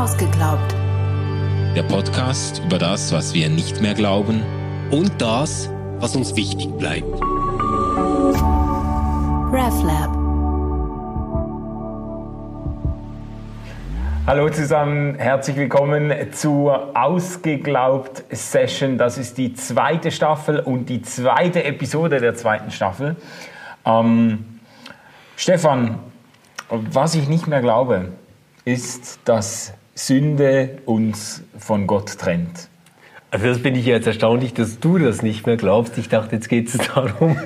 Ausgeglaubt. Der Podcast über das, was wir nicht mehr glauben und das, was uns wichtig bleibt. RefLab. Hallo zusammen, herzlich willkommen zur Ausgeglaubt Session. Das ist die zweite Staffel und die zweite Episode der zweiten Staffel. Ähm, Stefan, was ich nicht mehr glaube, ist, dass Sünde uns von Gott trennt. Also das finde ich jetzt erstaunlich, dass du das nicht mehr glaubst. Ich dachte, jetzt geht es darum,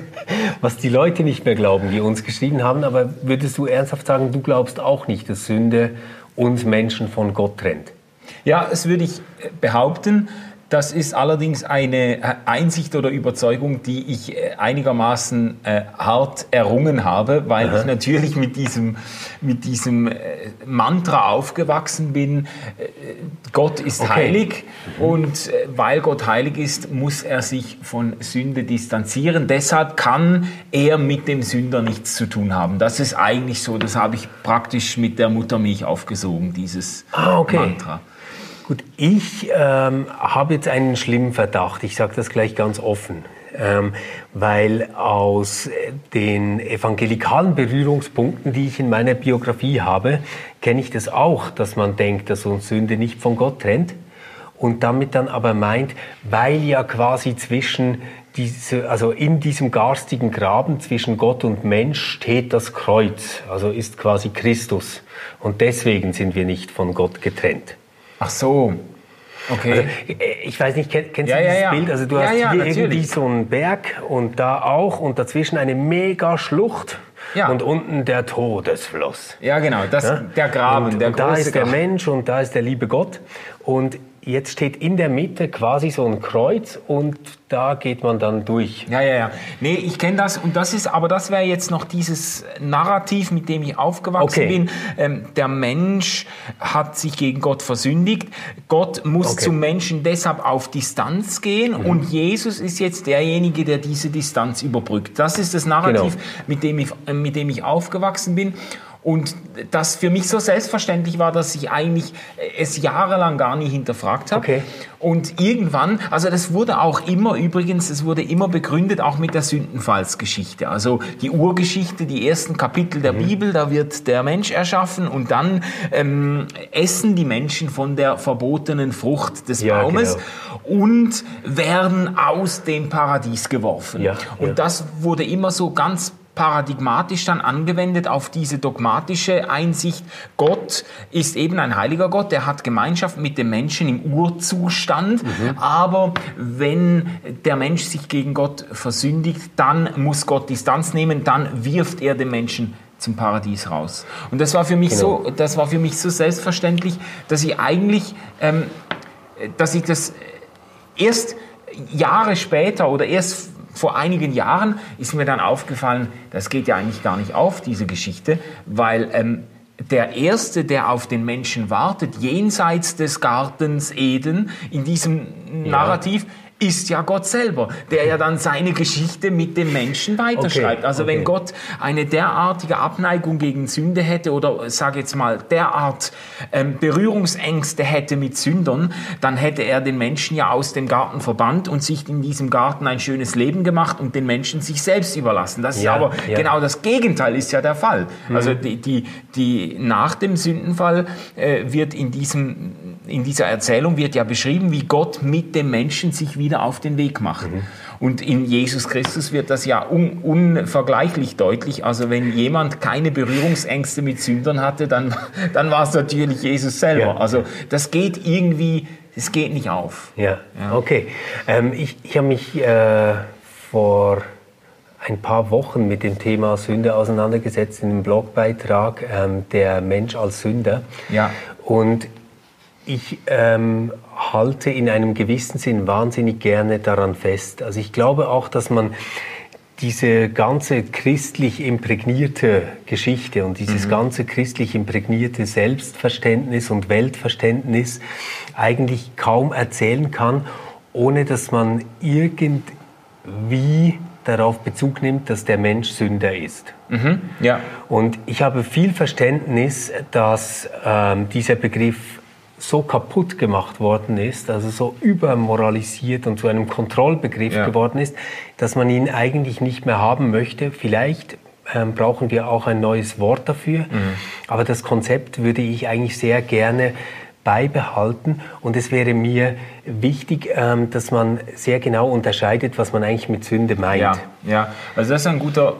was die Leute nicht mehr glauben, die uns geschrieben haben. Aber würdest du ernsthaft sagen, du glaubst auch nicht, dass Sünde uns Menschen von Gott trennt? Ja, das würde ich behaupten. Das ist allerdings eine äh, Einsicht oder Überzeugung, die ich äh, einigermaßen äh, hart errungen habe, weil Aha. ich natürlich mit diesem, mit diesem äh, Mantra aufgewachsen bin, äh, Gott ist okay. heilig mhm. und äh, weil Gott heilig ist, muss er sich von Sünde distanzieren. Deshalb kann er mit dem Sünder nichts zu tun haben. Das ist eigentlich so, das habe ich praktisch mit der Muttermilch aufgesogen, dieses ah, okay. Mantra. Gut, ich ähm, habe jetzt einen schlimmen Verdacht. Ich sage das gleich ganz offen. Ähm, weil aus den evangelikalen Berührungspunkten, die ich in meiner Biografie habe, kenne ich das auch, dass man denkt, dass uns Sünde nicht von Gott trennt und damit dann aber meint, weil ja quasi zwischen diese, also in diesem garstigen Graben zwischen Gott und Mensch steht das Kreuz, also ist quasi Christus und deswegen sind wir nicht von Gott getrennt. Ach so. Okay. Also, äh, ich weiß nicht, kennst ja, du dieses ja, ja. Bild? Also du hast hier natürlich. irgendwie so einen Berg und da auch und dazwischen eine mega Schlucht. Ja. Und unten der Todesfluss. Ja, genau, das, der Graben. Und, der und da ist der Mensch und da ist der liebe Gott. Und jetzt steht in der Mitte quasi so ein Kreuz und da geht man dann durch. Ja, ja, ja. Nee, ich kenne das und das ist, aber das wäre jetzt noch dieses Narrativ, mit dem ich aufgewachsen okay. bin. Ähm, der Mensch hat sich gegen Gott versündigt. Gott muss okay. zum Menschen deshalb auf Distanz gehen mhm. und Jesus ist jetzt derjenige, der diese Distanz überbrückt. Das ist das Narrativ, genau. mit, dem ich, mit dem ich aufgewachsen bin. Und das für mich so selbstverständlich war, dass ich eigentlich es jahrelang gar nie hinterfragt habe. Okay. Und irgendwann, also das wurde auch immer übrigens, es wurde immer begründet auch mit der Sündenfallsgeschichte. Also die Urgeschichte, die ersten Kapitel der mhm. Bibel, da wird der Mensch erschaffen und dann ähm, essen die Menschen von der verbotenen Frucht des ja, Baumes genau. und werden aus dem Paradies geworfen. Ja, und ja. das wurde immer so ganz paradigmatisch dann angewendet auf diese dogmatische Einsicht, Gott ist eben ein heiliger Gott, der hat Gemeinschaft mit dem Menschen im Urzustand, mhm. aber wenn der Mensch sich gegen Gott versündigt, dann muss Gott Distanz nehmen, dann wirft er den Menschen zum Paradies raus. Und das war für mich genau. so, das war für mich so selbstverständlich, dass ich eigentlich, ähm, dass ich das erst Jahre später oder erst vor einigen Jahren ist mir dann aufgefallen, das geht ja eigentlich gar nicht auf, diese Geschichte, weil ähm, der Erste, der auf den Menschen wartet, jenseits des Gartens Eden, in diesem Narrativ, ja ist ja Gott selber, der ja dann seine Geschichte mit dem Menschen weiterschreibt. Okay, also okay. wenn Gott eine derartige Abneigung gegen Sünde hätte oder sage jetzt mal derart ähm, Berührungsängste hätte mit Sündern, dann hätte er den Menschen ja aus dem Garten verbannt und sich in diesem Garten ein schönes Leben gemacht und den Menschen sich selbst überlassen. Das ja, ist aber ja. genau das Gegenteil ist ja der Fall. Mhm. Also die, die, die nach dem Sündenfall äh, wird in diesem in dieser Erzählung wird ja beschrieben, wie Gott mit dem Menschen sich wieder auf den Weg macht. Mhm. Und in Jesus Christus wird das ja un unvergleichlich deutlich. Also wenn jemand keine Berührungsängste mit Sündern hatte, dann, dann war es natürlich Jesus selber. Ja. Also das geht irgendwie, es geht nicht auf. Ja, ja. okay. Ähm, ich ich habe mich äh, vor ein paar Wochen mit dem Thema Sünde auseinandergesetzt in einem Blogbeitrag ähm, Der Mensch als Sünder. Ja. Und ich ähm, halte in einem gewissen Sinn wahnsinnig gerne daran fest. Also ich glaube auch, dass man diese ganze christlich imprägnierte Geschichte und dieses mhm. ganze christlich imprägnierte Selbstverständnis und Weltverständnis eigentlich kaum erzählen kann, ohne dass man irgendwie darauf Bezug nimmt, dass der Mensch Sünder ist. Mhm. Ja. Und ich habe viel Verständnis, dass ähm, dieser Begriff so kaputt gemacht worden ist, also so übermoralisiert und zu einem Kontrollbegriff ja. geworden ist, dass man ihn eigentlich nicht mehr haben möchte. Vielleicht ähm, brauchen wir auch ein neues Wort dafür, mhm. aber das Konzept würde ich eigentlich sehr gerne beibehalten. Und es wäre mir wichtig, ähm, dass man sehr genau unterscheidet, was man eigentlich mit Sünde meint. Ja, ja. also das ist ein guter,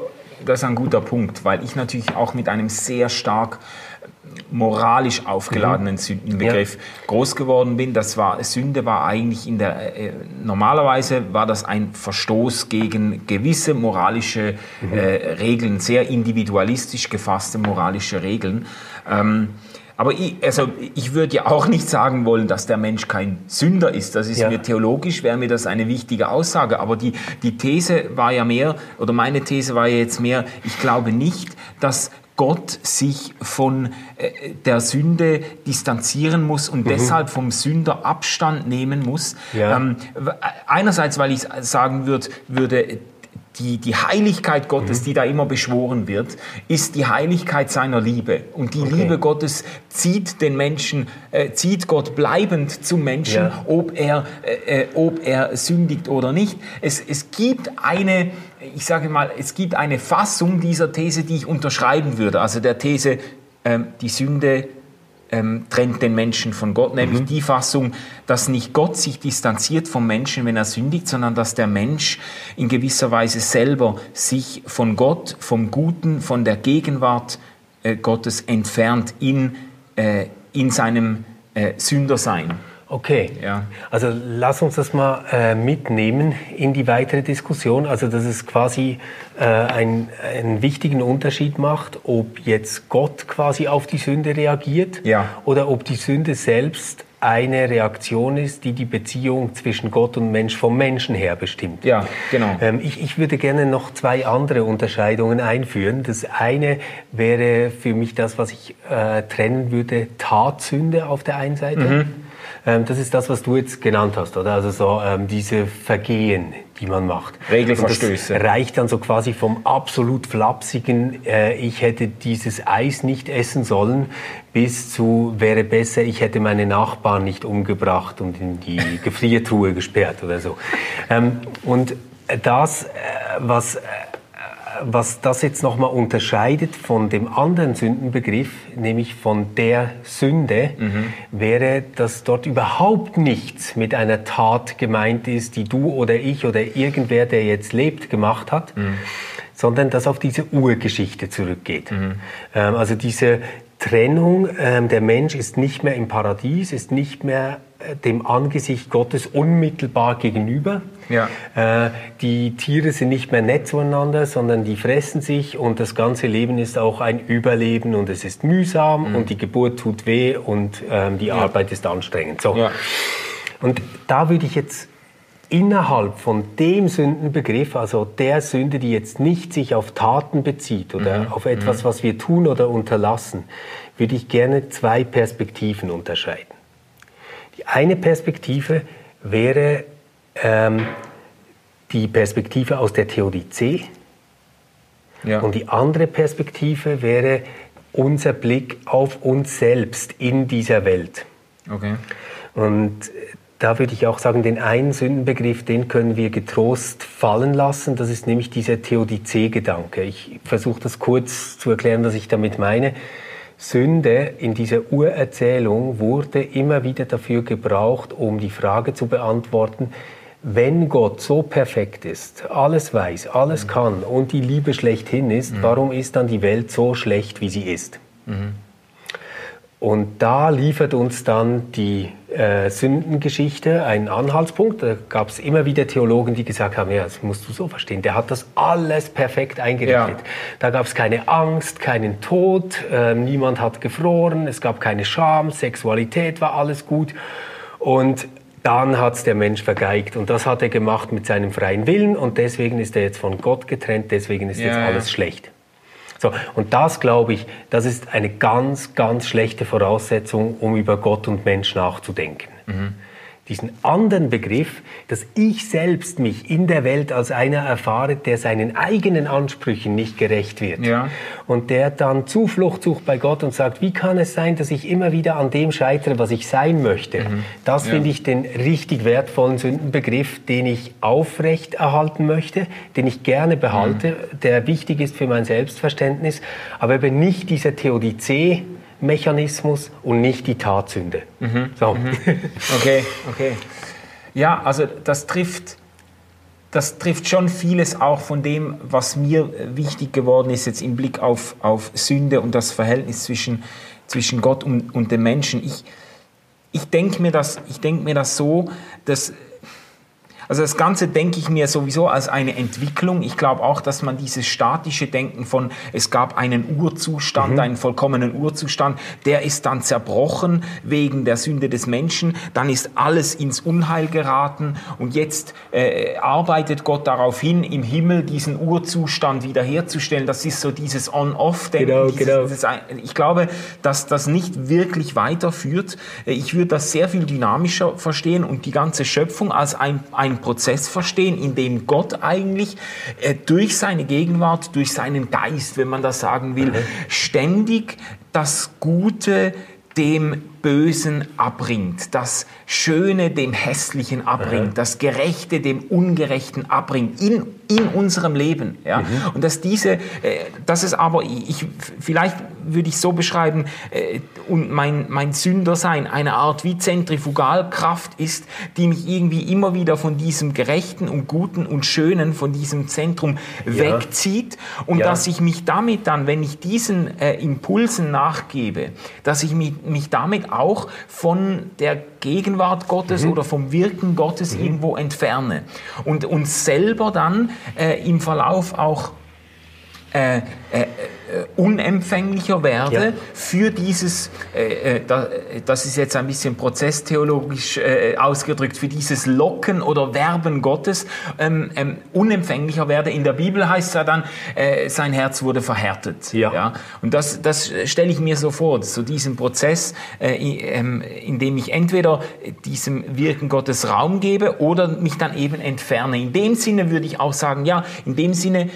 das ist ein guter Punkt, weil ich natürlich auch mit einem sehr stark moralisch aufgeladenen mhm. Sündenbegriff ja. groß geworden bin. Das war Sünde war eigentlich in der äh, normalerweise war das ein Verstoß gegen gewisse moralische mhm. äh, Regeln, sehr individualistisch gefasste moralische Regeln. Ähm, aber ich, also ich würde ja auch nicht sagen wollen, dass der Mensch kein Sünder ist. Das ist ja. mir theologisch, wäre mir das eine wichtige Aussage. Aber die, die These war ja mehr, oder meine These war ja jetzt mehr, ich glaube nicht, dass Gott sich von äh, der Sünde distanzieren muss und mhm. deshalb vom Sünder Abstand nehmen muss. Ja. Ähm, einerseits, weil ich sagen würd, würde, die, die Heiligkeit Gottes, mhm. die da immer beschworen wird, ist die Heiligkeit seiner Liebe. Und die okay. Liebe Gottes zieht den Menschen, äh, zieht Gott bleibend zum Menschen, ja. ob, er, äh, äh, ob er sündigt oder nicht. Es, es gibt eine, ich sage mal, es gibt eine Fassung dieser These, die ich unterschreiben würde. Also der These, äh, die Sünde ähm, trennt den Menschen von Gott, nämlich mhm. die Fassung, dass nicht Gott sich distanziert vom Menschen, wenn er sündigt, sondern dass der Mensch in gewisser Weise selber sich von Gott, vom Guten, von der Gegenwart äh, Gottes entfernt in, äh, in seinem äh, Sündersein. Okay, ja. also lass uns das mal äh, mitnehmen in die weitere Diskussion. Also dass es quasi äh, ein, einen wichtigen Unterschied macht, ob jetzt Gott quasi auf die Sünde reagiert ja. oder ob die Sünde selbst eine Reaktion ist, die die Beziehung zwischen Gott und Mensch vom Menschen her bestimmt. Ja, genau. Ähm, ich, ich würde gerne noch zwei andere Unterscheidungen einführen. Das eine wäre für mich das, was ich äh, trennen würde, Tatsünde auf der einen Seite. Mhm das ist das, was du jetzt genannt hast, oder? Also so ähm, diese Vergehen, die man macht. Regelverstöße. Das reicht dann so quasi vom absolut flapsigen, äh, ich hätte dieses Eis nicht essen sollen, bis zu wäre besser, ich hätte meine Nachbarn nicht umgebracht und in die Gefriertruhe gesperrt oder so. Ähm, und das, äh, was äh, was das jetzt nochmal unterscheidet von dem anderen Sündenbegriff, nämlich von der Sünde, mhm. wäre, dass dort überhaupt nichts mit einer Tat gemeint ist, die du oder ich oder irgendwer, der jetzt lebt, gemacht hat, mhm. sondern dass auf diese Urgeschichte zurückgeht. Mhm. Ähm, also diese Trennung, ähm, der Mensch ist nicht mehr im Paradies, ist nicht mehr äh, dem Angesicht Gottes unmittelbar gegenüber. Ja. Äh, die Tiere sind nicht mehr nett zueinander, sondern die fressen sich und das ganze Leben ist auch ein Überleben und es ist mühsam mhm. und die Geburt tut weh und ähm, die ja. Arbeit ist anstrengend. So. Ja. Und da würde ich jetzt innerhalb von dem Sündenbegriff, also der Sünde, die jetzt nicht sich auf Taten bezieht oder mhm. auf etwas, mhm. was wir tun oder unterlassen, würde ich gerne zwei Perspektiven unterscheiden. Die eine Perspektive wäre ähm, die Perspektive aus der Theodizee ja. und die andere Perspektive wäre unser Blick auf uns selbst in dieser Welt. Okay. Und da würde ich auch sagen, den einen Sündenbegriff, den können wir getrost fallen lassen. Das ist nämlich dieser Theodizee-Gedanke. Ich versuche das kurz zu erklären, was ich damit meine. Sünde in dieser Urerzählung wurde immer wieder dafür gebraucht, um die Frage zu beantworten, wenn Gott so perfekt ist, alles weiß, alles mhm. kann und die Liebe schlechthin ist, mhm. warum ist dann die Welt so schlecht, wie sie ist? Mhm. Und da liefert uns dann die äh, Sündengeschichte einen Anhaltspunkt. Da gab es immer wieder Theologen, die gesagt haben, ja, das musst du so verstehen, der hat das alles perfekt eingerichtet. Ja. Da gab es keine Angst, keinen Tod, äh, niemand hat gefroren, es gab keine Scham, Sexualität war alles gut. Und dann hat es der Mensch vergeigt. Und das hat er gemacht mit seinem freien Willen und deswegen ist er jetzt von Gott getrennt, deswegen ist ja, jetzt alles ja. schlecht. So, und das glaube ich, das ist eine ganz, ganz schlechte Voraussetzung, um über Gott und Mensch nachzudenken. Mhm. Diesen anderen Begriff, dass ich selbst mich in der Welt als einer erfahre, der seinen eigenen Ansprüchen nicht gerecht wird. Ja. Und der dann Zuflucht sucht bei Gott und sagt, wie kann es sein, dass ich immer wieder an dem scheitere, was ich sein möchte? Mhm. Das ja. finde ich den richtig wertvollen Sündenbegriff, den ich aufrecht erhalten möchte, den ich gerne behalte, mhm. der wichtig ist für mein Selbstverständnis, aber eben nicht dieser Theodizee, Mechanismus und nicht die Tatsünde. Mhm. So. Mhm. Okay, okay. Ja, also das trifft, das trifft schon vieles auch von dem, was mir wichtig geworden ist jetzt im Blick auf, auf Sünde und das Verhältnis zwischen, zwischen Gott und, und dem Menschen. Ich, ich denke mir, denk mir das so, dass also das Ganze denke ich mir sowieso als eine Entwicklung. Ich glaube auch, dass man dieses statische Denken von, es gab einen Urzustand, mhm. einen vollkommenen Urzustand, der ist dann zerbrochen wegen der Sünde des Menschen, dann ist alles ins Unheil geraten und jetzt äh, arbeitet Gott darauf hin, im Himmel diesen Urzustand wiederherzustellen. Das ist so dieses On-Off-Denken. Genau, genau. Dieses, ich glaube, dass das nicht wirklich weiterführt. Ich würde das sehr viel dynamischer verstehen und die ganze Schöpfung als ein, ein einen Prozess verstehen, in dem Gott eigentlich äh, durch seine Gegenwart, durch seinen Geist, wenn man das sagen will, mhm. ständig das Gute dem Bösen abbringt, das Schöne dem Hässlichen abbringt, mhm. das Gerechte dem Ungerechten abbringt in, in unserem Leben. Ja? Mhm. Und dass diese, äh, das ist aber, ich, vielleicht würde ich so beschreiben, äh, und mein, mein Sündersein eine Art wie Zentrifugalkraft ist, die mich irgendwie immer wieder von diesem Gerechten und Guten und Schönen, von diesem Zentrum ja. wegzieht und ja. dass ich mich damit dann, wenn ich diesen äh, Impulsen nachgebe, dass ich mich, mich damit auch von der Gegenwart Gottes mhm. oder vom Wirken Gottes mhm. irgendwo entferne und uns selber dann äh, im Verlauf auch äh, äh, äh, unempfänglicher werde ja. für dieses, äh, äh das ist jetzt ein bisschen prozesstheologisch äh, ausgedrückt, für dieses Locken oder Werben Gottes ähm, ähm, unempfänglicher werde. In der Bibel heißt es ja dann, äh, sein Herz wurde verhärtet. Ja. ja? Und das, das stelle ich mir so vor, so diesen Prozess, äh, ähm, in dem ich entweder diesem Wirken Gottes Raum gebe oder mich dann eben entferne. In dem Sinne würde ich auch sagen, ja, in dem Sinne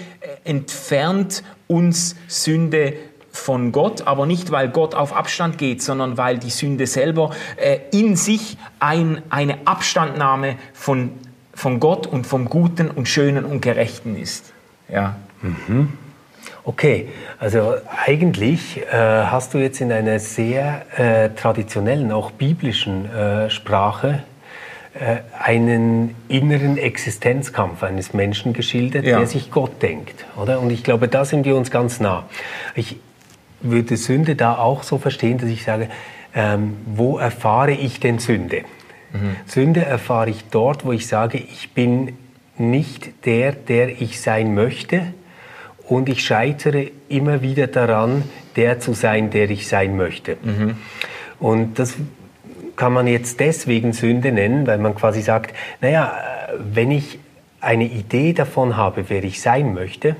entfernt uns Sünde von Gott, aber nicht, weil Gott auf Abstand geht, sondern weil die Sünde selber äh, in sich ein, eine Abstandnahme von, von Gott und vom Guten und Schönen und Gerechten ist. Ja. Mhm. Okay, also eigentlich äh, hast du jetzt in einer sehr äh, traditionellen, auch biblischen äh, Sprache einen inneren Existenzkampf eines Menschen geschildert, ja. der sich Gott denkt. Oder? Und ich glaube, da sind wir uns ganz nah. Ich würde Sünde da auch so verstehen, dass ich sage, ähm, wo erfahre ich denn Sünde? Mhm. Sünde erfahre ich dort, wo ich sage, ich bin nicht der, der ich sein möchte und ich scheitere immer wieder daran, der zu sein, der ich sein möchte. Mhm. Und das kann man jetzt deswegen Sünde nennen, weil man quasi sagt, naja, wenn ich eine Idee davon habe, wer ich sein möchte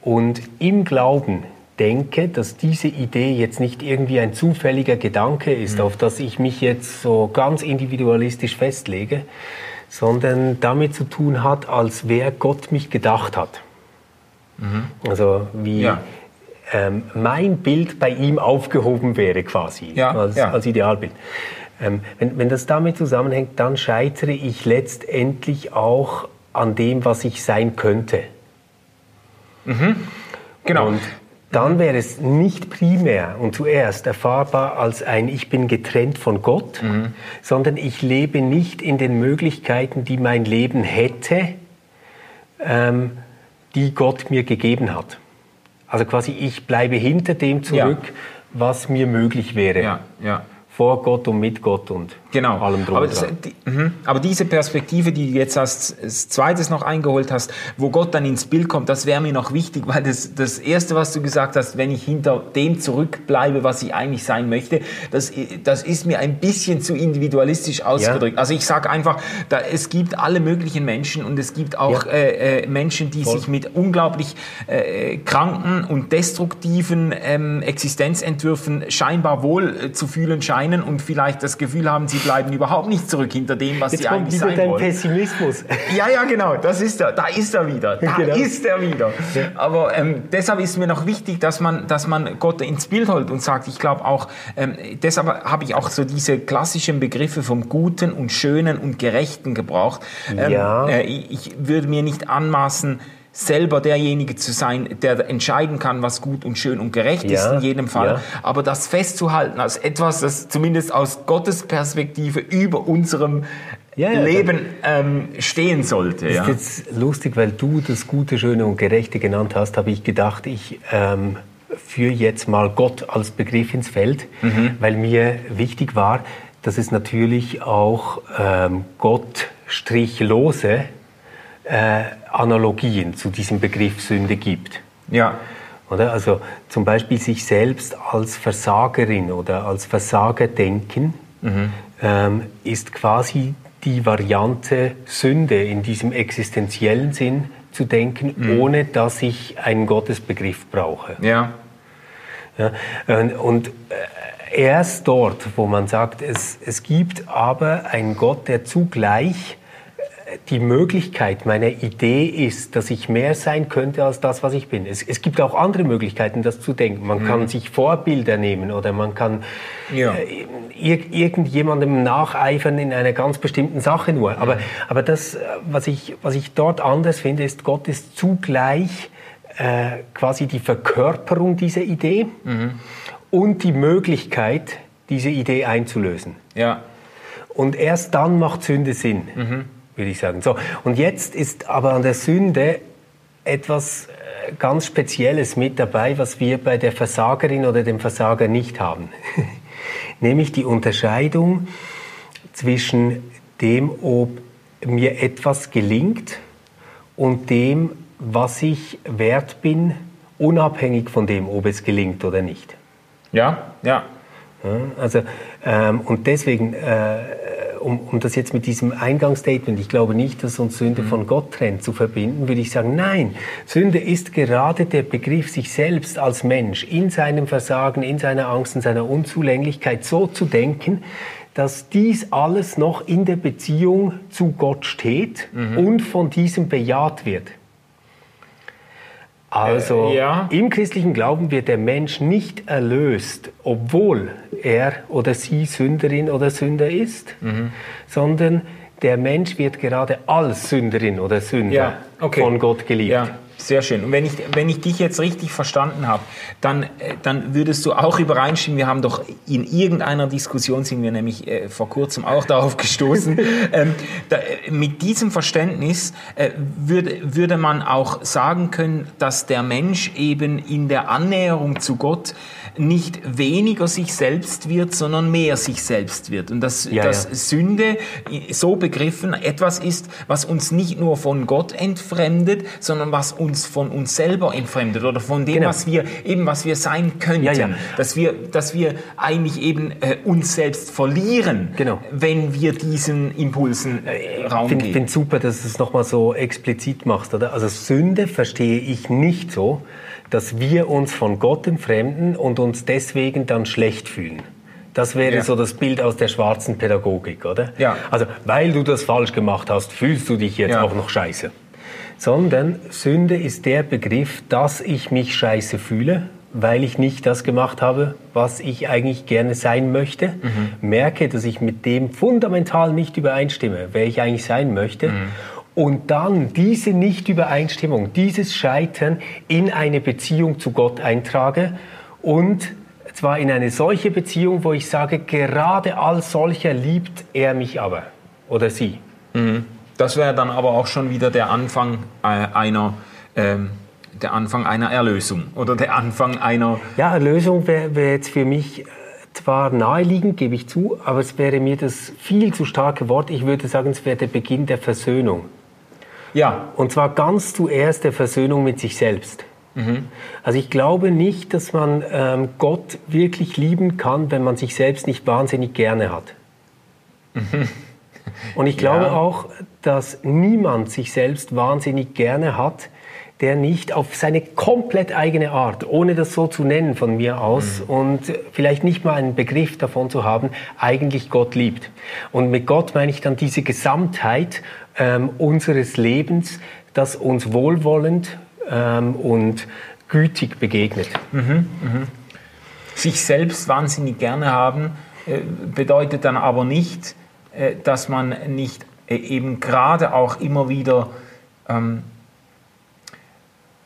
und im Glauben denke, dass diese Idee jetzt nicht irgendwie ein zufälliger Gedanke ist, mhm. auf das ich mich jetzt so ganz individualistisch festlege, sondern damit zu tun hat, als wer Gott mich gedacht hat. Mhm. Also wie ja. ähm, mein Bild bei ihm aufgehoben wäre quasi ja, als, ja. als Idealbild. Ähm, wenn, wenn das damit zusammenhängt, dann scheitere ich letztendlich auch an dem, was ich sein könnte. Mhm. Genau. Und dann wäre es nicht primär und zuerst erfahrbar als ein Ich bin getrennt von Gott, mhm. sondern ich lebe nicht in den Möglichkeiten, die mein Leben hätte, ähm, die Gott mir gegeben hat. Also quasi ich bleibe hinter dem zurück, ja. was mir möglich wäre. Ja, ja vor Gott und mit Gott und genau. allem drum aber, das, die, mh. aber diese Perspektive, die du jetzt als, als zweites noch eingeholt hast, wo Gott dann ins Bild kommt, das wäre mir noch wichtig, weil das, das Erste, was du gesagt hast, wenn ich hinter dem zurückbleibe, was ich eigentlich sein möchte, das, das ist mir ein bisschen zu individualistisch ausgedrückt. Ja. Also ich sage einfach, da, es gibt alle möglichen Menschen und es gibt auch ja. äh, äh, Menschen, die Voll. sich mit unglaublich äh, kranken und destruktiven ähm, Existenzentwürfen scheinbar wohl äh, zu fühlen scheinen erscheinen und vielleicht das Gefühl haben, sie bleiben überhaupt nicht zurück hinter dem, was Jetzt sie kommt eigentlich wieder sein dein wollen. Pessimismus. Ja, ja, genau, das ist er. Da ist er wieder. Da Genau. ist er wieder. Aber ähm, deshalb ist mir noch wichtig, dass man, dass man Gott ins Bild holt und sagt, ich glaube auch, ähm, deshalb habe ich auch so diese klassischen Begriffe vom Guten und Schönen und Gerechten gebraucht. Ähm, Ja. äh, ich würde mir nicht anmaßen, selber derjenige zu sein, der entscheiden kann, was gut und schön und gerecht ist Ja, in jedem Fall. ja. Aber das festzuhalten als etwas, das zumindest aus Gottes Perspektive über unserem Ja, Leben ähm, stehen sollte. Ist jetzt lustig, weil du das Gute, Schöne und Gerechte genannt hast, habe ich gedacht, ich ähm, führe jetzt mal Gott als Begriff ins Feld, weil mir wichtig war, dass es natürlich auch ähm, Gott-lose äh, Analogien zu diesem Begriff Sünde gibt. ja. Oder? Also zum Beispiel sich selbst als Versagerin oder als Versager denken, ähm, ist quasi die Variante Sünde in diesem existenziellen Sinn zu denken, ohne dass ich einen Gottesbegriff brauche. Ja. Ja, und- und äh, erst dort, wo man sagt, es, es gibt aber einen Gott, der zugleich die Möglichkeit meiner Idee ist, dass ich mehr sein könnte als das, was ich bin. Es, es gibt auch andere Möglichkeiten, das zu denken. Man kann sich Vorbilder nehmen oder man kann Ja. äh, ir irgendjemandem nacheifern in einer ganz bestimmten Sache nur. Aber, aber das, äh, was ich, was ich dort anders finde, ist, Gott ist zugleich äh, quasi die Verkörperung dieser Idee und die Möglichkeit, diese Idee einzulösen. Ja. Und erst dann macht Sünde Sinn, würde ich sagen. So, und jetzt ist aber an der Sünde etwas äh, ganz Spezielles mit dabei, was wir bei der Versagerin oder dem Versager nicht haben. Nämlich die Unterscheidung zwischen dem, ob mir etwas gelingt und dem, was ich wert bin, unabhängig von dem, ob es gelingt oder nicht. Ja. Ja. Ja, also, ähm, und deswegen, äh, um, um das jetzt mit diesem Eingangsstatement, ich glaube nicht, dass uns Sünde von Gott trennt, zu verbinden, würde ich sagen, nein, Sünde ist gerade der Begriff, sich selbst als Mensch in seinem Versagen, in seiner Angst, in seiner Unzulänglichkeit so zu denken, dass dies alles noch in der Beziehung zu Gott steht und von diesem bejaht wird. Also Äh, ja. im christlichen Glauben wird der Mensch nicht erlöst, obwohl er oder sie Sünderin oder Sünder ist, Mhm. sondern der Mensch wird gerade als Sünderin oder Sünder Ja, okay. von Gott geliebt. Ja, sehr schön. Und wenn ich, wenn ich dich jetzt richtig verstanden habe, dann, äh, dann würdest du auch übereinstimmen, wir haben doch in irgendeiner Diskussion, sind wir nämlich äh, vor kurzem auch darauf gestoßen, ähm, da, äh, mit diesem Verständnis äh, würde, würde man auch sagen können, dass der Mensch eben in der Annäherung zu Gott nicht weniger sich selbst wird, sondern mehr sich selbst wird. Und dass, Ja, dass ja. Sünde so begriffen etwas ist, was uns nicht nur von Gott entfremdet, sondern was uns von uns selber entfremdet oder von dem, Genau. was wir eben was wir sein könnten, Ja, ja. dass wir dass wir eigentlich eben äh, uns selbst verlieren, Genau. wenn wir diesen Impulsen äh, Raum Ich finde geben. find super, dass du es nochmal so explizit machst. Oder? Also Sünde verstehe ich nicht so, dass wir uns von Gott entfremden und uns deswegen dann schlecht fühlen. Das wäre Ja. so das Bild aus der schwarzen Pädagogik, oder? Ja. Also, weil du das falsch gemacht hast, fühlst du dich jetzt Ja. auch noch scheiße. Sondern Sünde ist der Begriff, dass ich mich scheiße fühle, weil ich nicht das gemacht habe, was ich eigentlich gerne sein möchte. Merke, dass ich mit dem fundamental nicht übereinstimme, wer ich eigentlich sein möchte. Und dann diese Nicht-Übereinstimmung, dieses Scheitern in eine Beziehung zu Gott eintrage und zwar in eine solche Beziehung, wo ich sage, gerade als solcher liebt er mich aber oder sie. Das wäre dann aber auch schon wieder der Anfang äh, einer ähm, der Anfang einer Erlösung oder der Anfang einer Ja, Erlösung wäre wär jetzt für mich äh, zwar naheliegend, gebe ich zu, aber es wäre mir das viel zu starke Wort. Ich würde sagen, es wäre der Beginn der Versöhnung. ja Und zwar ganz zuerst der Versöhnung mit sich selbst. Also ich glaube nicht, dass man ähm, Gott wirklich lieben kann, wenn man sich selbst nicht wahnsinnig gerne hat. Und ich glaube Ja. auch, dass niemand sich selbst wahnsinnig gerne hat, der nicht auf seine komplett eigene Art, ohne das so zu nennen von mir aus mhm. und vielleicht nicht mal einen Begriff davon zu haben, eigentlich Gott liebt. Und mit Gott meine ich dann diese Gesamtheit ähm, unseres Lebens, das uns wohlwollend ähm, und gütig begegnet. Mhm, mh. Sich selbst wahnsinnig gerne haben, äh, bedeutet dann aber nicht, äh, dass man nicht eben gerade auch immer wieder ähm,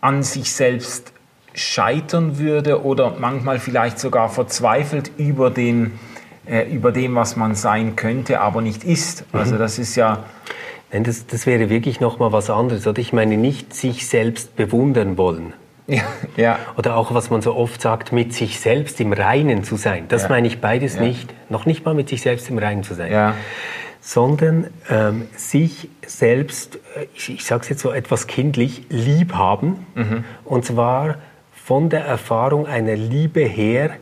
an sich selbst scheitern würde oder manchmal vielleicht sogar verzweifelt über, den, äh, über dem, was man sein könnte, aber nicht ist. Also mhm. das ist ja... Nein, das, das wäre wirklich nochmal was anderes. Oder ich meine nicht sich selbst bewundern wollen. Ja, ja. Oder auch, was man so oft sagt, mit sich selbst im Reinen zu sein. Das ja. meine ich beides ja. nicht. Noch nicht mal mit sich selbst im Reinen zu sein. Sondern ähm, sich selbst, äh, ich, ich sage es jetzt so etwas kindlich, lieb haben. Mhm. Und zwar von der Erfahrung einer Liebe her,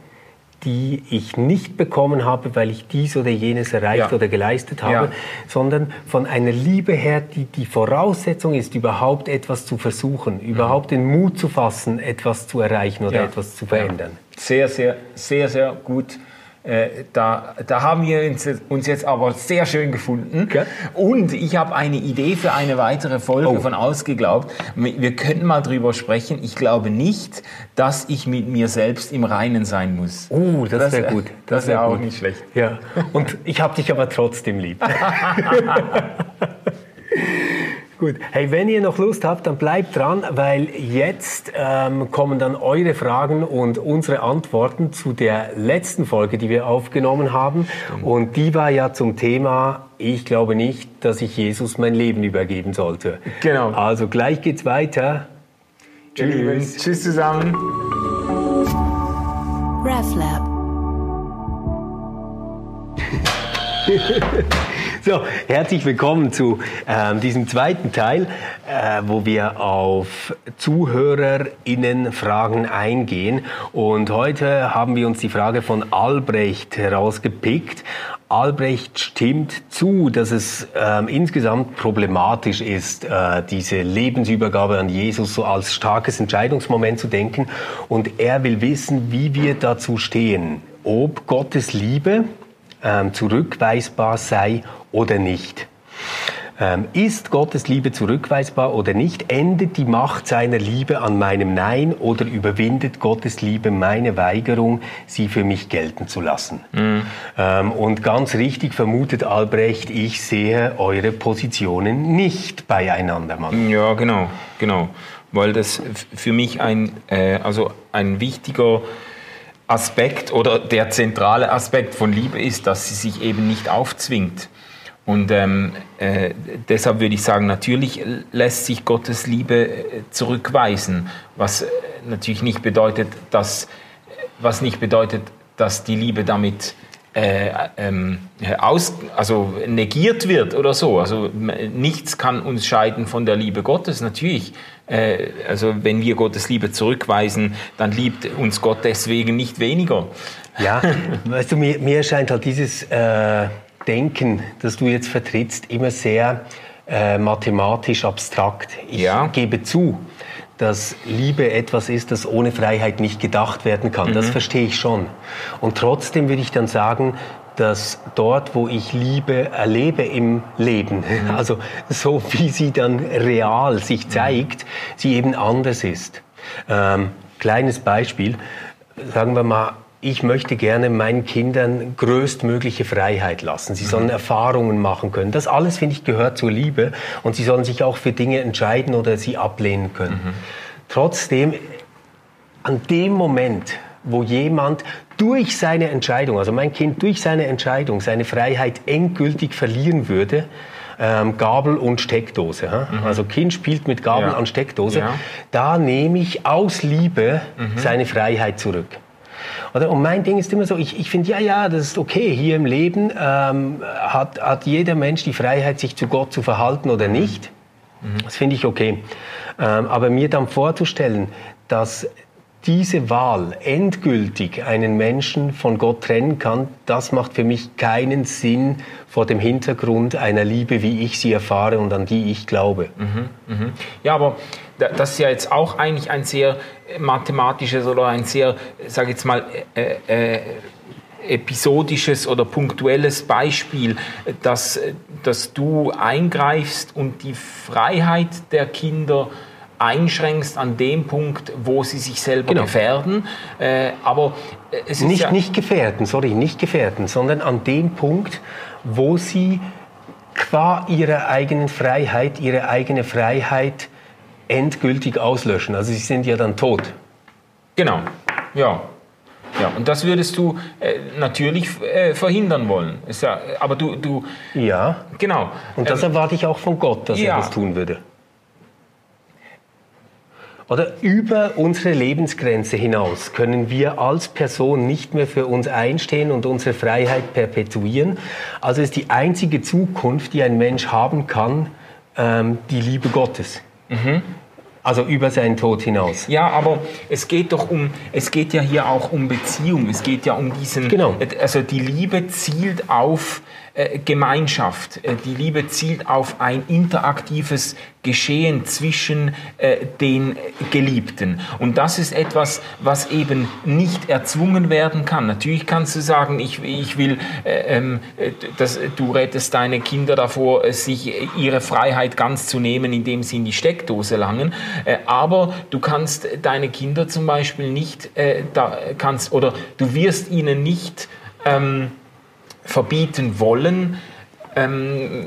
die ich nicht bekommen habe, weil ich dies oder jenes erreicht ja. oder geleistet habe, ja. sondern von einer Liebe her, die die Voraussetzung ist, überhaupt etwas zu versuchen, mhm. überhaupt den Mut zu fassen, etwas zu erreichen oder ja. etwas zu verändern. Sehr, sehr, sehr, sehr gut äh, da, da haben wir uns, uns, jetzt aber sehr schön gefunden. Okay. Und ich habe eine Idee für eine weitere Folge oh. von Ausgeglaubt. Wir könnten mal drüber sprechen. Ich glaube nicht, dass ich mit mir selbst im Reinen sein muss. Oh, das, das wäre gut. Das, das wäre auch gut. nicht schlecht. Ja. Und ich habe dich aber trotzdem lieb. Gut. Hey, wenn ihr noch Lust habt, dann bleibt dran, weil jetzt ähm, kommen dann eure Fragen und unsere Antworten zu der letzten Folge, die wir aufgenommen haben. Stimmt. Und die war ja zum Thema, ich glaube nicht, dass ich Jesus mein Leben übergeben sollte. Genau. Also gleich geht's weiter. Tschüss. Tschüss zusammen. RefLab. So, herzlich willkommen zu ähm, diesem zweiten Teil, äh, wo wir auf ZuhörerInnen-Fragen eingehen. Und heute haben wir uns die Frage von Albrecht herausgepickt. Albrecht stimmt zu, dass es ähm, insgesamt problematisch ist, äh, diese Lebensübergabe an Jesus so als starkes Entscheidungsmoment zu denken. Und er will wissen, wie wir dazu stehen. Ob Gottes Liebe ähm, zurückweisbar sei oder nicht. Ähm, ist Gottes Liebe zurückweisbar oder nicht? Endet die Macht seiner Liebe an meinem Nein oder überwindet Gottes Liebe meine Weigerung, sie für mich gelten zu lassen? Mhm. Ähm, und ganz richtig vermutet Albrecht, ich sehe eure Positionen nicht beieinander. Mann. Ja, genau, genau. Weil das für mich ein, äh, also ein wichtiger Aspekt oder der zentrale Aspekt von Liebe ist, dass sie sich eben nicht aufzwingt. Und ähm, äh, deshalb würde ich sagen, natürlich lässt sich Gottes Liebe äh, zurückweisen, was äh, natürlich nicht bedeutet, dass, was nicht bedeutet, dass die Liebe damit äh, ähm, aus, also negiert wird oder so. Also nichts kann uns scheiden von der Liebe Gottes. Natürlich, äh, also wenn wir Gottes Liebe zurückweisen, dann liebt uns Gott deswegen nicht weniger. Ja, weißt du, mir, mir erscheint halt dieses äh, Denken, das du jetzt vertrittst, immer sehr äh, mathematisch abstrakt. Ich ja. gebe zu, dass Liebe etwas ist, das ohne Freiheit nicht gedacht werden kann. Mhm. Das verstehe ich schon. Und trotzdem würde ich dann sagen, dass dort, wo ich Liebe erlebe im Leben, mhm. also so wie sie dann real sich mhm. zeigt, mhm. sie eben anders ist. Ähm, kleines Beispiel, sagen wir mal, ich möchte gerne meinen Kindern größtmögliche Freiheit lassen. Sie sollen mhm. Erfahrungen machen können. Das alles, finde ich, gehört zur Liebe. Und sie sollen sich auch für Dinge entscheiden oder sie ablehnen können. Mhm. Trotzdem, an dem Moment, wo jemand durch seine Entscheidung, also mein Kind durch seine Entscheidung, seine Freiheit endgültig verlieren würde, ähm, Gabel und Steckdose. Mhm. Also Kind spielt mit Gabel ja. und Steckdose. Ja. Da nehme ich aus Liebe mhm. seine Freiheit zurück. Oder? Und mein Ding ist immer so, ich, ich finde, ja, ja, das ist okay. Hier im Leben ähm, hat, hat jeder Mensch die Freiheit, sich zu Gott zu verhalten oder nicht. Mhm. Das finde ich okay. Ähm, aber mir dann vorzustellen, dass diese Wahl endgültig einen Menschen von Gott trennen kann, das macht für mich keinen Sinn vor dem Hintergrund einer Liebe, wie ich sie erfahre und an die ich glaube. Mhm, mh. Ja, aber das ist ja jetzt auch eigentlich ein sehr mathematisches oder ein sehr, sage ich jetzt mal, äh, äh, episodisches oder punktuelles Beispiel, dass, dass du eingreifst und die Freiheit der Kinder einschränkst an dem Punkt, wo sie sich selber genau. gefährden. Äh, aber es ist nicht, ja nicht gefährden, sorry, nicht gefährden, sondern an dem Punkt, wo sie qua ihrer eigenen Freiheit, ihre eigene Freiheit endgültig auslöschen. Also sie sind ja dann tot. Genau, ja. Ja, und das würdest du äh, natürlich äh, verhindern wollen. Ist ja, aber du, du. Ja. Genau. Und das ähm, erwarte ich auch von Gott, dass ja. er das tun würde. Oder über unsere Lebensgrenze hinaus können wir als Person nicht mehr für uns einstehen und unsere Freiheit perpetuieren. Also ist die einzige Zukunft, die ein Mensch haben kann, ähm, die Liebe Gottes. Mhm. Also über seinen Tod hinaus. Ja, aber es geht doch um, es geht ja hier auch um Beziehung. Es geht ja um diesen, genau. also die Liebe zielt auf Gemeinschaft. Äh, die Liebe zielt auf ein interaktives Geschehen zwischen äh, den Geliebten. Und das ist etwas, was eben nicht erzwungen werden kann. Natürlich kannst du sagen, ich, ich will, äh, ähm, dass du rettest deine Kinder davor, sich ihre Freiheit ganz zu nehmen, indem sie in die Steckdose langen. Äh, aber du kannst deine Kinder zum Beispiel nicht, äh, da kannst, oder du wirst ihnen nicht, ähm, verbieten wollen, ähm,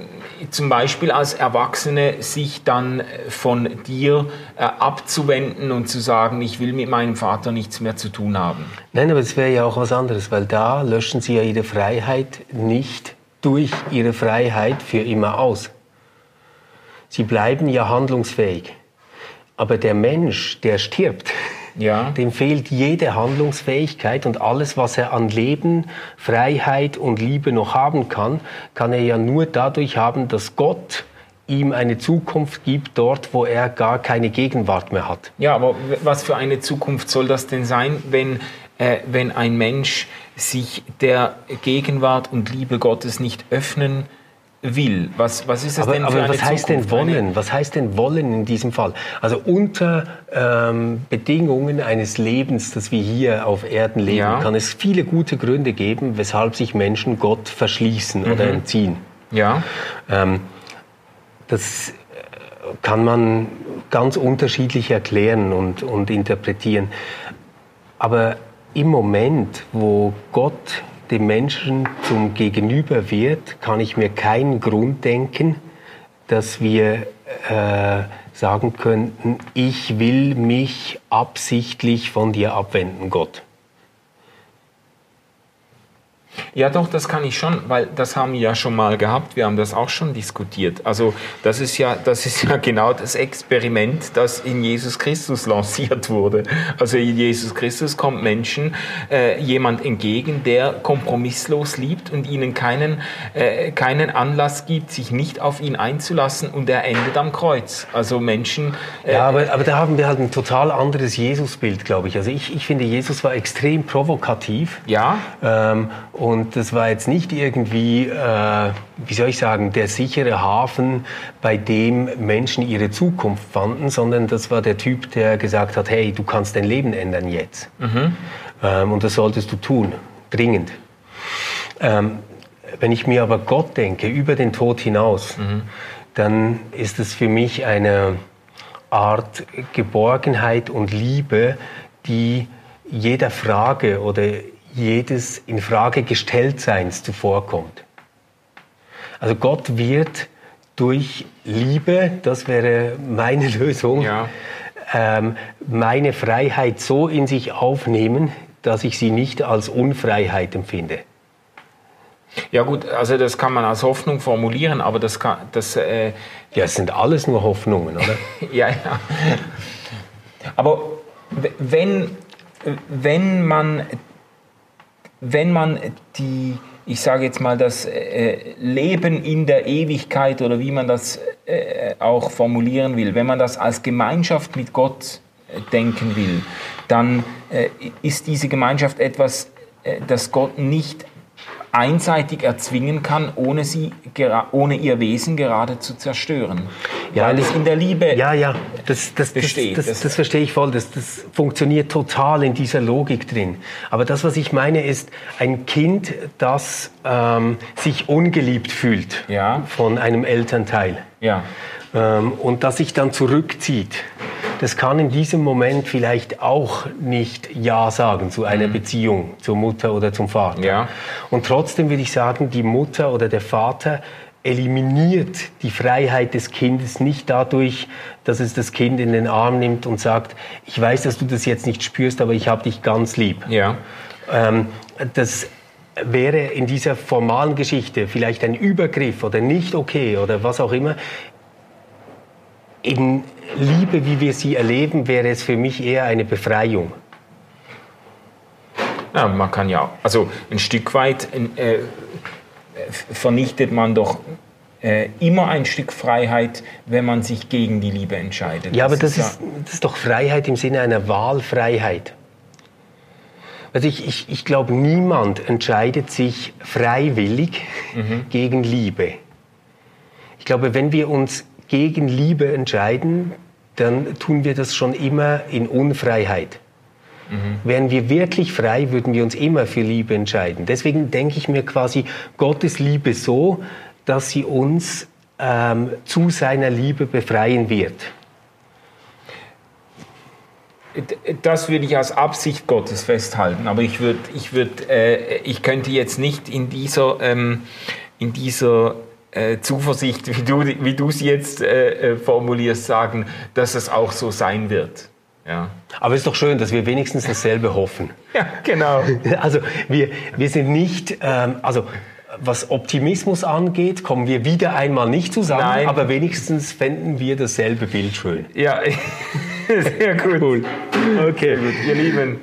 zum Beispiel als Erwachsene sich dann von dir äh, abzuwenden und zu sagen, ich will mit meinem Vater nichts mehr zu tun haben. Nein, aber es wäre ja auch was anderes, weil da löschen sie ja ihre Freiheit nicht durch ihre Freiheit für immer aus. Sie bleiben ja handlungsfähig. Aber der Mensch, der stirbt, ja. Dem fehlt jede Handlungsfähigkeit und alles, was er an Leben, Freiheit und Liebe noch haben kann, kann er ja nur dadurch haben, dass Gott ihm eine Zukunft gibt, dort, wo er gar keine Gegenwart mehr hat. Ja, aber was für eine Zukunft soll das denn sein, wenn, äh, wenn ein Mensch sich der Gegenwart und Liebe Gottes nicht öffnen will. Was, was ist das aber, denn für aber was heißt denn wollen? Was heißt denn wollen in diesem Fall? Also unter ähm, Bedingungen eines Lebens, das wir hier auf Erden leben, ja. kann es viele gute Gründe geben, weshalb sich Menschen Gott verschließen mhm. oder entziehen. Ja. Ähm, das äh, kann man ganz unterschiedlich erklären und, und interpretieren. Aber im Moment, wo Gott dem Menschen zum Gegenüber wird, kann ich mir keinen Grund denken, dass wir äh, sagen könnten, ich will mich absichtlich von dir abwenden, Gott. Ja, doch, das kann ich schon, weil das haben wir ja schon mal gehabt. Wir haben das auch schon diskutiert. Also das ist ja, das ist ja genau das Experiment, das in Jesus Christus lanciert wurde. Also in Jesus Christus kommt Menschen äh, jemand entgegen, der kompromisslos liebt und ihnen keinen, äh, keinen Anlass gibt, sich nicht auf ihn einzulassen und er endet am Kreuz. Also Menschen. Äh, ja, aber, aber da haben wir halt ein total anderes Jesusbild, glaube ich. Also ich, ich finde, Jesus war extrem provokativ. Ja. Ähm, und das war jetzt nicht irgendwie, äh, wie soll ich sagen, der sichere Hafen, bei dem Menschen ihre Zukunft fanden, sondern das war der Typ, der gesagt hat, hey, du kannst dein Leben ändern jetzt. Mhm. Ähm, und das solltest du tun, dringend. Ähm, wenn ich mir aber Gott denke, über den Tod hinaus, mhm. dann ist es für mich eine Art Geborgenheit und Liebe, die jeder Frage oder jedes in Frage gestellt Seins zuvorkommt. Also Gott wird durch Liebe, das wäre meine Lösung, ja. ähm, meine Freiheit so in sich aufnehmen, dass ich sie nicht als Unfreiheit empfinde. Ja gut, also das kann man als Hoffnung formulieren, aber das kann, das... Äh, ja, es sind alles nur Hoffnungen, oder? ja, ja. Aber wenn, wenn man wenn man die, ich sage jetzt mal, das äh, Leben in der Ewigkeit oder wie man das äh, auch formulieren will, wenn man das als Gemeinschaft mit Gott denken will, dann äh, ist diese Gemeinschaft etwas, äh, das Gott nicht einseitig erzwingen kann, ohne, sie, ohne ihr Wesen gerade zu zerstören. Ja, weil es in der Liebe ja, ja, das, das, besteht. Das, das, das, verstehe ich voll. Das, das funktioniert total in dieser Logik drin. Aber das, was ich meine, ist ein Kind, das ähm, sich ungeliebt fühlt ja. von einem Elternteil. Ja. Ähm, und das sich dann zurückzieht das kann in diesem Moment vielleicht auch nicht Ja sagen zu einer mhm. Beziehung zur Mutter oder zum Vater. Ja. Und trotzdem würde ich sagen, die Mutter oder der Vater eliminiert die Freiheit des Kindes nicht dadurch, dass es das Kind in den Arm nimmt und sagt, ich weiß, dass du das jetzt nicht spürst, aber ich habe dich ganz lieb. Ja. Ähm, das wäre in dieser formalen Geschichte vielleicht ein Übergriff oder nicht okay oder was auch immer in Liebe, wie wir sie erleben, wäre es für mich eher eine Befreiung. Ja, man kann ja, also ein Stück weit äh, vernichtet man doch äh, immer ein Stück Freiheit, wenn man sich gegen die Liebe entscheidet. Ja, aber das, das, ist, das ist doch Freiheit im Sinne einer Wahlfreiheit. Also ich, ich, ich glaube, niemand entscheidet sich freiwillig mhm. gegen Liebe. Ich glaube, wenn wir uns gegen Liebe entscheiden, dann tun wir das schon immer in Unfreiheit. Mhm. Wären wir wirklich frei, würden wir uns immer für Liebe entscheiden. Deswegen denke ich mir quasi Gottes Liebe so, dass sie uns ähm, zu seiner Liebe befreien wird. Das würde ich als Absicht Gottes festhalten, aber ich, würd, ich, würd, äh, ich könnte jetzt nicht in dieser, ähm, in dieser äh, Zuversicht, wie du, wie du es jetzt äh, äh, formulierst, sagen, dass es auch so sein wird. Ja. Aber es ist doch schön, dass wir wenigstens dasselbe hoffen. Ja, genau. Also wir, wir sind nicht, ähm, also was Optimismus angeht, kommen wir wieder einmal nicht zusammen, Nein. aber wenigstens fänden wir dasselbe Bild schön. Ja, sehr gut. Cool. Okay, gut. ihr Lieben.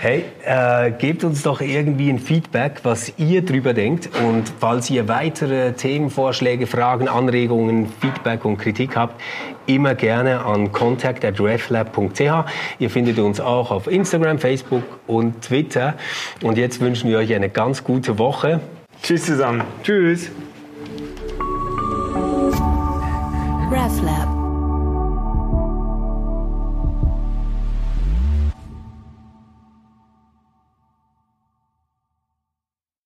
Hey, äh, gebt uns doch irgendwie ein Feedback, was ihr drüber denkt. Und falls ihr weitere Themenvorschläge, Fragen, Anregungen, Feedback und Kritik habt, immer gerne an contact@reflab.ch. Ihr findet uns auch auf Instagram, Facebook und Twitter. Und jetzt wünschen wir euch eine ganz gute Woche. Tschüss zusammen. Tschüss. RefLab.